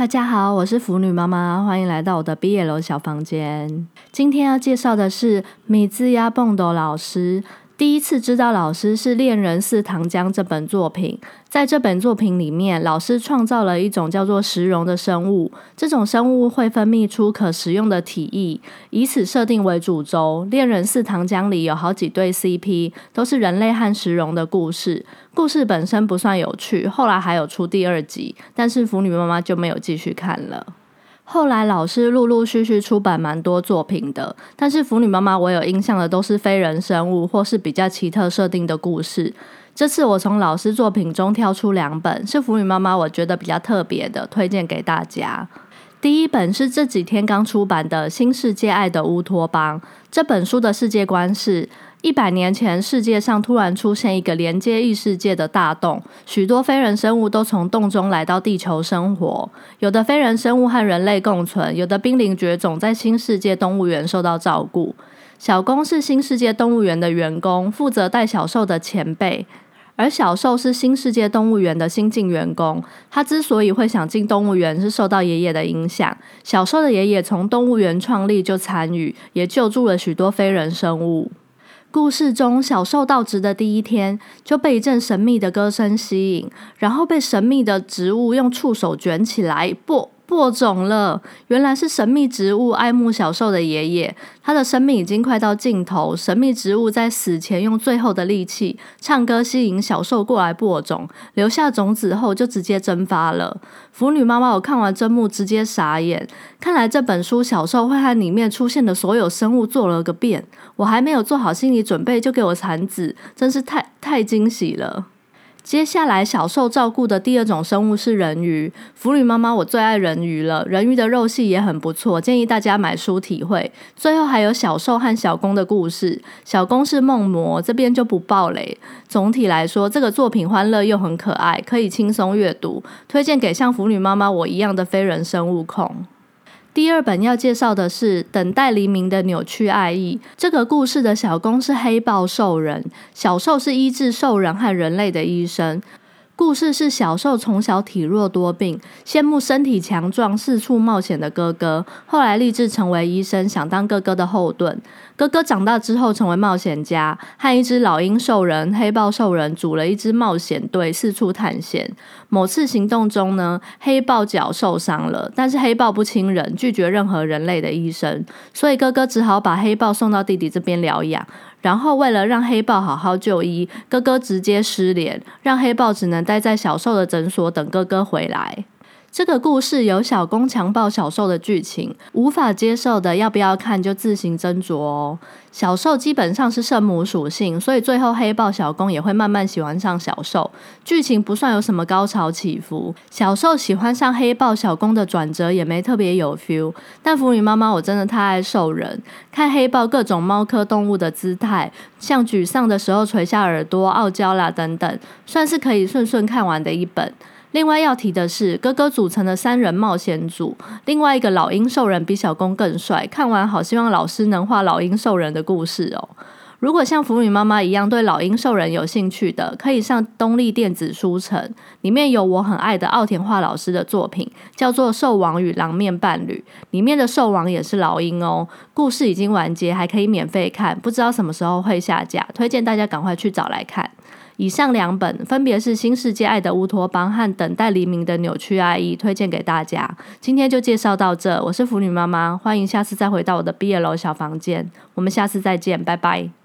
大家好，我是腐女妈妈，欢迎来到我的毕业楼小房间。今天要介绍的是米兹亚蹦斗老师。第一次知道老师是《恋人似糖浆》这本作品，在这本作品里面，老师创造了一种叫做石溶的生物。这种生物会分泌出可食用的体液，以此设定为主轴。《恋人似糖浆》里有好几对 CP，都是人类和石溶的故事。故事本身不算有趣，后来还有出第二集，但是腐女妈妈就没有继续看了。后来老师陆陆续续出版蛮多作品的，但是腐女妈妈我有印象的都是非人生物或是比较奇特设定的故事。这次我从老师作品中挑出两本，是腐女妈妈我觉得比较特别的，推荐给大家。第一本是这几天刚出版的《新世界爱的乌托邦》，这本书的世界观是。一百年前，世界上突然出现一个连接异世界的大洞，许多非人生物都从洞中来到地球生活。有的非人生物和人类共存，有的濒临绝种，在新世界动物园受到照顾。小公是新世界动物园的员工，负责带小兽的前辈，而小兽是新世界动物园的新进员工。他之所以会想进动物园，是受到爷爷的影响。小兽的爷爷从动物园创立就参与，也救助了许多非人生物。故事中，小兽到职的第一天就被一阵神秘的歌声吸引，然后被神秘的植物用触手卷起来，不。播种了，原来是神秘植物爱慕小兽的爷爷。他的生命已经快到尽头，神秘植物在死前用最后的力气唱歌，吸引小兽过来播种，留下种子后就直接蒸发了。腐女妈妈，我看完真幕直接傻眼。看来这本书小兽会和里面出现的所有生物做了个遍，我还没有做好心理准备就给我产子，真是太太惊喜了。接下来，小受照顾的第二种生物是人鱼。腐女妈妈，我最爱人鱼了。人鱼的肉系也很不错，建议大家买书体会。最后还有小受和小公的故事。小公是梦魔，这边就不爆雷。总体来说，这个作品欢乐又很可爱，可以轻松阅读，推荐给像腐女妈妈我一样的非人生物控。第二本要介绍的是《等待黎明的扭曲爱意》。这个故事的小公是黑豹兽人，小兽是医治兽人和人类的医生。故事是小兽从小体弱多病，羡慕身体强壮、四处冒险的哥哥，后来立志成为医生，想当哥哥的后盾。哥哥长大之后成为冒险家，和一只老鹰兽人、黑豹兽人组了一支冒险队，四处探险。某次行动中呢，黑豹脚受伤了，但是黑豹不亲人，拒绝任何人类的医生，所以哥哥只好把黑豹送到弟弟这边疗养。然后为了让黑豹好好就医，哥哥直接失联，让黑豹只能待在小兽的诊所等哥哥回来。这个故事有小公强暴小兽的剧情，无法接受的要不要看就自行斟酌哦。小兽基本上是圣母属性，所以最后黑豹小公也会慢慢喜欢上小兽。剧情不算有什么高潮起伏，小兽喜欢上黑豹小公的转折也没特别有 feel。但腐女妈妈我真的太爱兽人，看黑豹各种猫科动物的姿态，像沮丧的时候垂下耳朵、傲娇啦等等，算是可以顺顺看完的一本。另外要提的是，哥哥组成的三人冒险组，另外一个老鹰兽人比小公更帅。看完好希望老师能画老鹰兽人的故事哦。如果像腐女妈妈一样对老鹰兽人有兴趣的，可以上东立电子书城，里面有我很爱的奥田画老师的作品，叫做《兽王与狼面伴侣》，里面的兽王也是老鹰哦。故事已经完结，还可以免费看，不知道什么时候会下架，推荐大家赶快去找来看。以上两本分别是《新世界爱的乌托邦》和《等待黎明的扭曲爱意》，推荐给大家。今天就介绍到这，我是腐女妈妈，欢迎下次再回到我的毕业楼小房间，我们下次再见，拜拜。